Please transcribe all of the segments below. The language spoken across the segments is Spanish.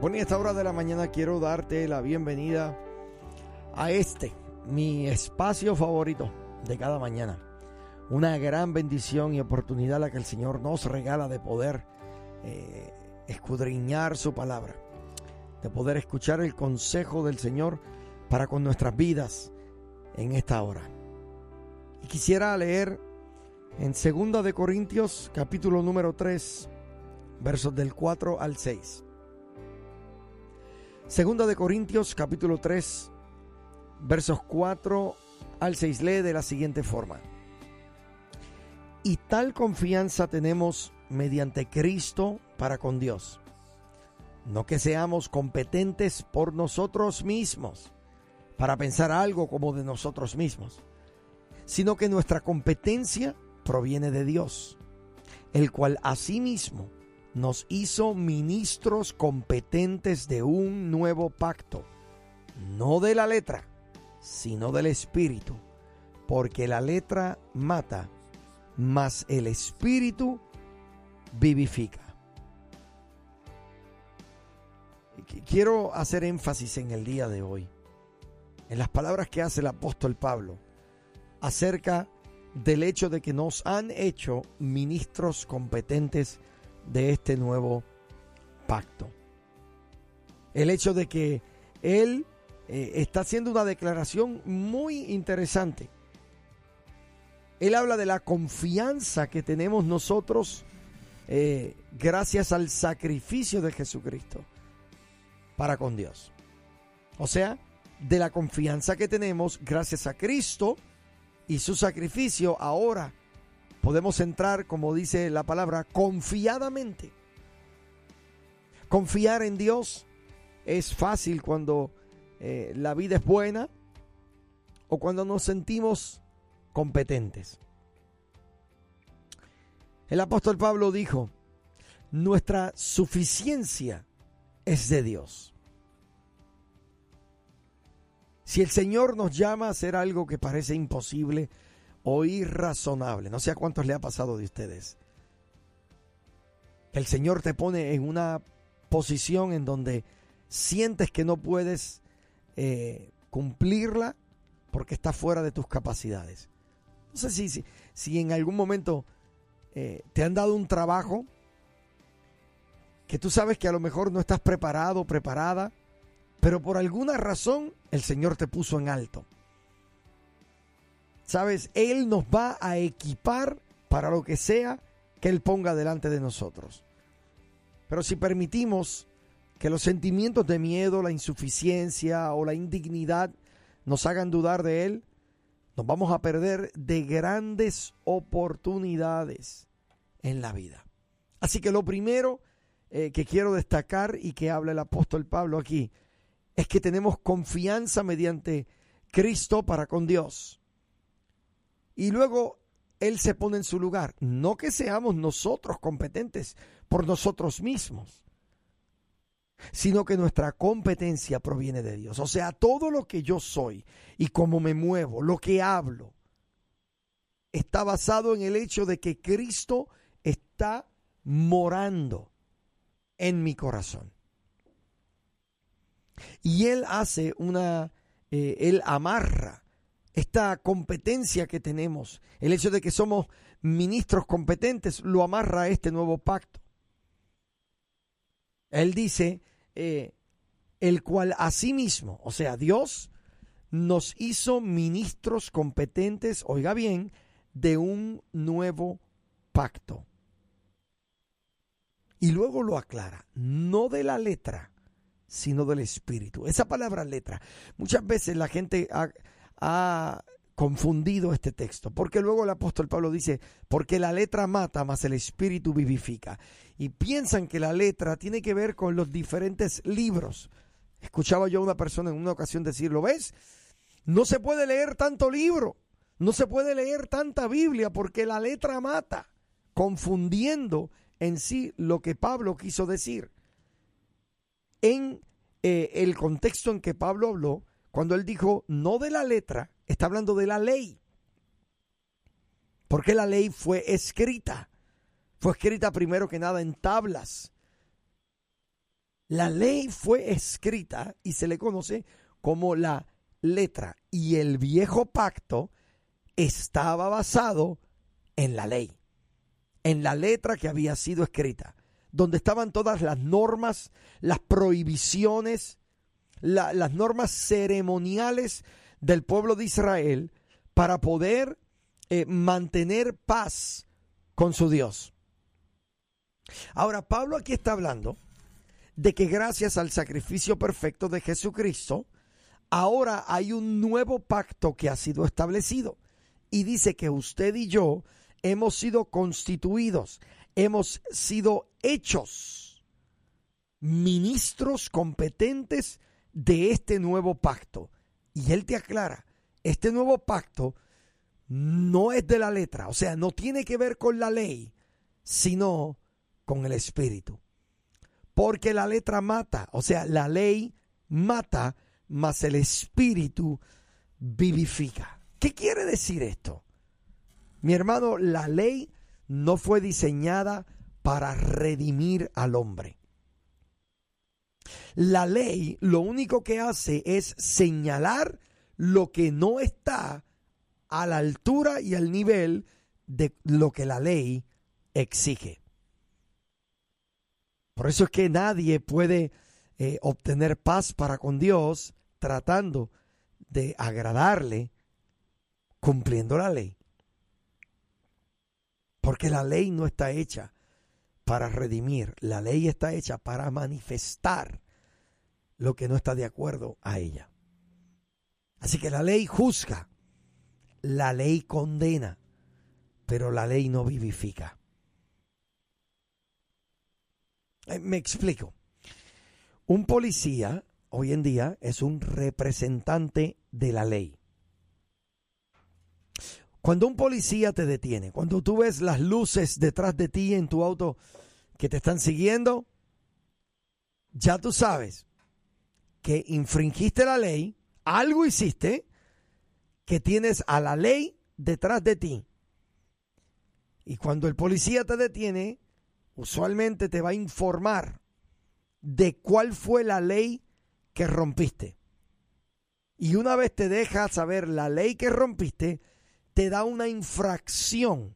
Bueno, y a esta hora de la mañana quiero darte la bienvenida a este, mi espacio favorito de cada mañana. Una gran bendición y oportunidad la que el Señor nos regala de poder eh, escudriñar su palabra, de poder escuchar el consejo del Señor para con nuestras vidas en esta hora. Y quisiera leer en 2 de Corintios capítulo número 3, versos del 4 al 6. Segunda de Corintios capítulo 3 versos 4 al 6 lee de la siguiente forma. Y tal confianza tenemos mediante Cristo para con Dios. No que seamos competentes por nosotros mismos para pensar algo como de nosotros mismos, sino que nuestra competencia proviene de Dios, el cual asimismo nos hizo ministros competentes de un nuevo pacto, no de la letra, sino del espíritu, porque la letra mata, mas el espíritu vivifica. Quiero hacer énfasis en el día de hoy, en las palabras que hace el apóstol Pablo acerca del hecho de que nos han hecho ministros competentes de este nuevo pacto. El hecho de que Él eh, está haciendo una declaración muy interesante. Él habla de la confianza que tenemos nosotros eh, gracias al sacrificio de Jesucristo para con Dios. O sea, de la confianza que tenemos gracias a Cristo y su sacrificio ahora podemos entrar, como dice la palabra, confiadamente. Confiar en Dios es fácil cuando eh, la vida es buena o cuando nos sentimos competentes. El apóstol Pablo dijo, nuestra suficiencia es de Dios. Si el Señor nos llama a hacer algo que parece imposible, o irrazonable. No sé a cuántos le ha pasado de ustedes. El Señor te pone en una posición en donde sientes que no puedes eh, cumplirla porque está fuera de tus capacidades. No sé si, si, en algún momento eh, te han dado un trabajo que tú sabes que a lo mejor no estás preparado, preparada, pero por alguna razón el Señor te puso en alto. Sabes, Él nos va a equipar para lo que sea que Él ponga delante de nosotros. Pero si permitimos que los sentimientos de miedo, la insuficiencia o la indignidad nos hagan dudar de Él, nos vamos a perder de grandes oportunidades en la vida. Así que lo primero eh, que quiero destacar y que habla el apóstol Pablo aquí es que tenemos confianza mediante Cristo para con Dios y luego Él se pone en su lugar. No que seamos nosotros competentes por nosotros mismos, sino que nuestra competencia proviene de Dios. O sea, todo lo que yo soy y cómo me muevo, lo que hablo, está basado en el hecho de que Cristo está morando en mi corazón. Y Él hace una, eh, Él amarra esta competencia que tenemos, el hecho de que somos ministros competentes, lo amarra a este nuevo pacto. Él dice, eh, el cual asimismo, o sea, Dios nos hizo ministros competentes, oiga bien, de un nuevo pacto. Y luego lo aclara, no de la letra, sino del espíritu. Esa palabra letra, muchas veces la gente ha confundido este texto, porque luego el apóstol Pablo dice, porque la letra mata, mas el espíritu vivifica. Y piensan que la letra tiene que ver con los diferentes libros. Escuchaba yo a una persona en una ocasión decirlo, ¿ves? No se puede leer tanto libro, no se puede leer tanta Biblia porque la letra mata, confundiendo en sí lo que Pablo quiso decir. En eh, el contexto en que Pablo habló, cuando él dijo no de la letra, está hablando de la ley. Porque la ley fue escrita. Fue escrita primero que nada en tablas. La ley fue escrita y se le conoce como la letra. Y el viejo pacto estaba basado en la ley, en la letra que había sido escrita, donde estaban todas las normas, las prohibiciones, las normas ceremoniales del pueblo de Israel para poder eh, mantener paz con su Dios. Ahora, Pablo aquí está hablando de que gracias al sacrificio perfecto de Jesucristo, ahora hay un nuevo pacto que ha sido establecido. Y dice que usted y yo hemos sido constituidos, hemos sido hechos ministros competentes de este nuevo pacto. Y él te aclara, este nuevo pacto no es de la letra, o sea, no tiene que ver con la ley, sino con el espíritu. Porque la letra mata, o sea, la ley mata, mas el espíritu vivifica. ¿Qué quiere decir esto? Mi hermano, la ley no fue diseñada para redimir al hombre. La ley lo único que hace es señalar lo que no está a la altura y al nivel de lo que la ley exige. Por eso es que nadie puede eh, obtener paz para con Dios tratando de agradarle cumpliendo la ley. Porque la ley no está hecha para redimir, la ley está hecha para manifestar lo que no está de acuerdo a ella. Así que la ley juzga, la ley condena, pero la ley no vivifica. Eh, me explico. Un policía hoy en día es un representante de la ley. Cuando un policía te detiene, cuando tú ves las luces detrás de ti en tu auto que te están siguiendo, ya tú sabes que infringiste la ley, algo hiciste, que tienes a la ley detrás de ti. Y cuando el policía te detiene, usualmente te va a informar de cuál fue la ley que rompiste. Y una vez te deja saber la ley que rompiste, te da una infracción,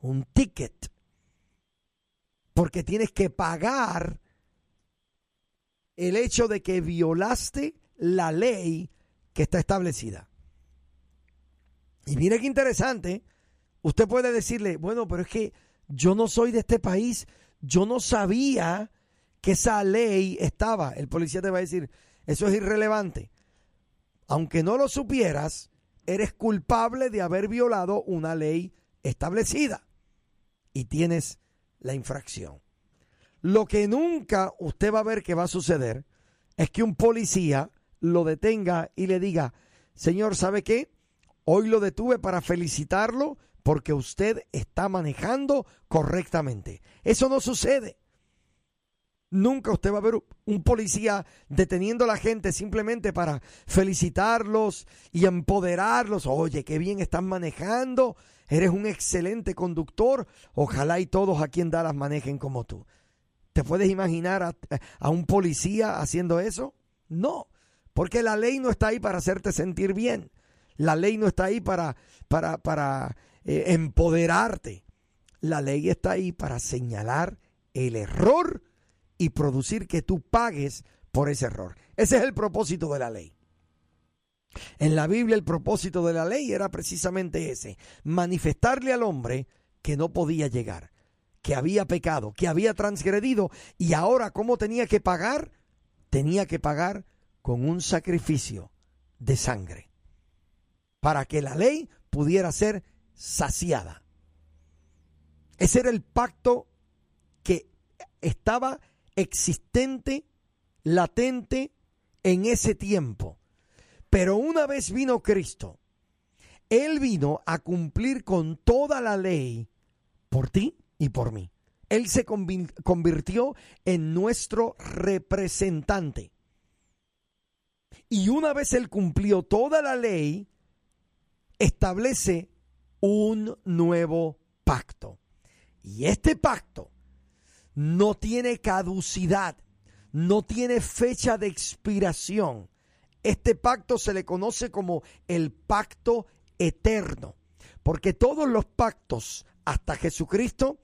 un ticket, porque tienes que pagar el hecho de que violaste la ley que está establecida. Y mire qué interesante, usted puede decirle, bueno, pero es que yo no soy de este país, yo no sabía que esa ley estaba. El policía te va a decir, eso es irrelevante. Aunque no lo supieras, eres culpable de haber violado una ley establecida y tienes la infracción. Lo que nunca usted va a ver que va a suceder es que un policía lo detenga y le diga, señor, ¿sabe qué? Hoy lo detuve para felicitarlo porque usted está manejando correctamente. Eso no sucede. Nunca usted va a ver un policía deteniendo a la gente simplemente para felicitarlos y empoderarlos. Oye, qué bien están manejando. Eres un excelente conductor. Ojalá y todos aquí en Dallas manejen como tú. ¿Te puedes imaginar a, un policía haciendo eso? No, porque la ley no está ahí para hacerte sentir bien. La ley no está ahí para, para, para eh, empoderarte. La ley está ahí para señalar el error y producir que tú pagues por ese error. Ese es el propósito de la ley. En la Biblia el propósito de la ley era precisamente ese, manifestarle al hombre que no podía llegar, que había pecado, que había transgredido y ahora cómo tenía que pagar, tenía que pagar con un sacrificio de sangre para que la ley pudiera ser saciada. Ese era el pacto que estaba existente, latente en ese tiempo. Pero una vez vino Cristo, Él vino a cumplir con toda la ley por ti y por mí. Él se convirtió en nuestro representante. Y una vez Él cumplió toda la ley, establece un nuevo pacto. Y este pacto no tiene caducidad, no tiene fecha de expiración. Este pacto se le conoce como el pacto eterno, porque todos los pactos hasta Jesucristo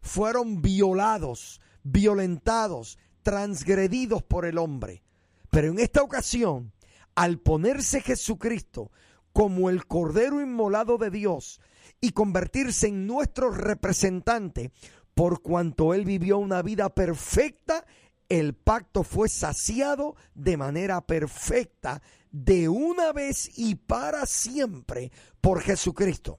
fueron violados, violentados, transgredidos por el hombre. Pero en esta ocasión, al ponerse Jesucristo como el Cordero Inmolado de Dios y convertirse en nuestro representante, por cuanto Él vivió una vida perfecta, el pacto fue saciado de manera perfecta de una vez y para siempre por Jesucristo.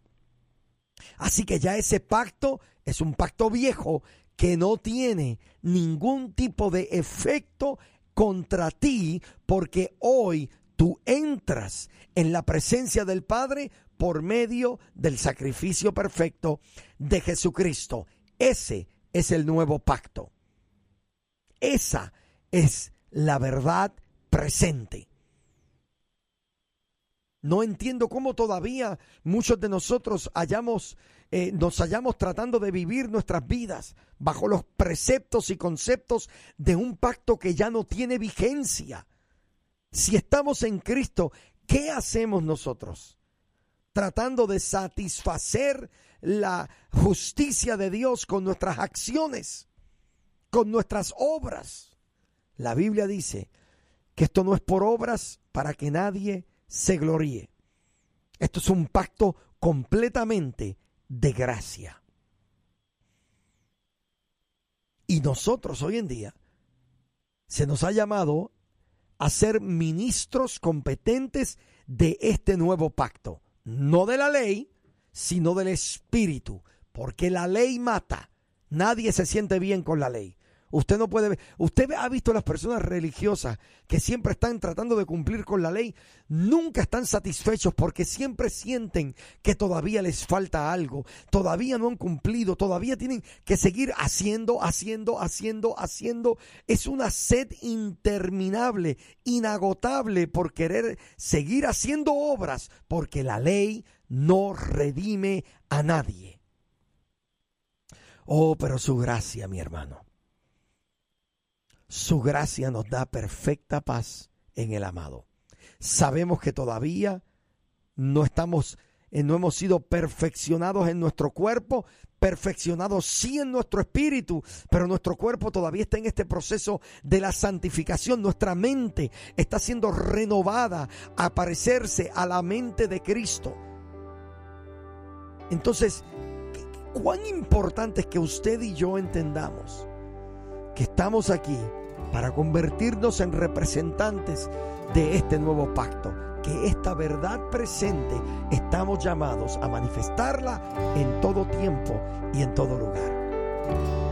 Así que ya ese pacto es un pacto viejo que no tiene ningún tipo de efecto contra ti porque hoy tú entras en la presencia del Padre por medio del sacrificio perfecto de Jesucristo. Ese es el nuevo pacto. Esa es la verdad presente. No entiendo cómo todavía muchos de nosotros eh, nos hayamos tratando de vivir nuestras vidas bajo los preceptos y conceptos de un pacto que ya no tiene vigencia. Si estamos en Cristo, ¿qué hacemos nosotros? Tratando de satisfacer la justicia de Dios con nuestras acciones con nuestras obras. La Biblia dice que esto no es por obras para que nadie se gloríe. Esto es un pacto completamente de gracia. Y nosotros hoy en día se nos ha llamado a ser ministros competentes de este nuevo pacto, no de la ley, sino del Espíritu, porque la ley mata. Nadie se siente bien con la ley. Usted no puede ver. Usted ha visto las personas religiosas que siempre están tratando de cumplir con la ley. Nunca están satisfechos porque siempre sienten que todavía les falta algo. Todavía no han cumplido. Todavía tienen que seguir haciendo, haciendo, haciendo, haciendo. Es una sed interminable, inagotable por querer seguir haciendo obras porque la ley no redime a nadie. Oh, pero su gracia, mi hermano su gracia nos da perfecta paz en el amado. Sabemos que todavía no estamos, eh, no hemos sido perfeccionados en nuestro cuerpo, perfeccionados sí en nuestro espíritu, pero nuestro cuerpo todavía está en este proceso de la santificación. Nuestra mente está siendo renovada a parecerse a la mente de Cristo. Entonces, cuán importante es que usted y yo entendamos que estamos aquí para convertirnos en representantes de este nuevo pacto, que esta verdad presente estamos llamados a manifestarla en todo tiempo y en todo lugar.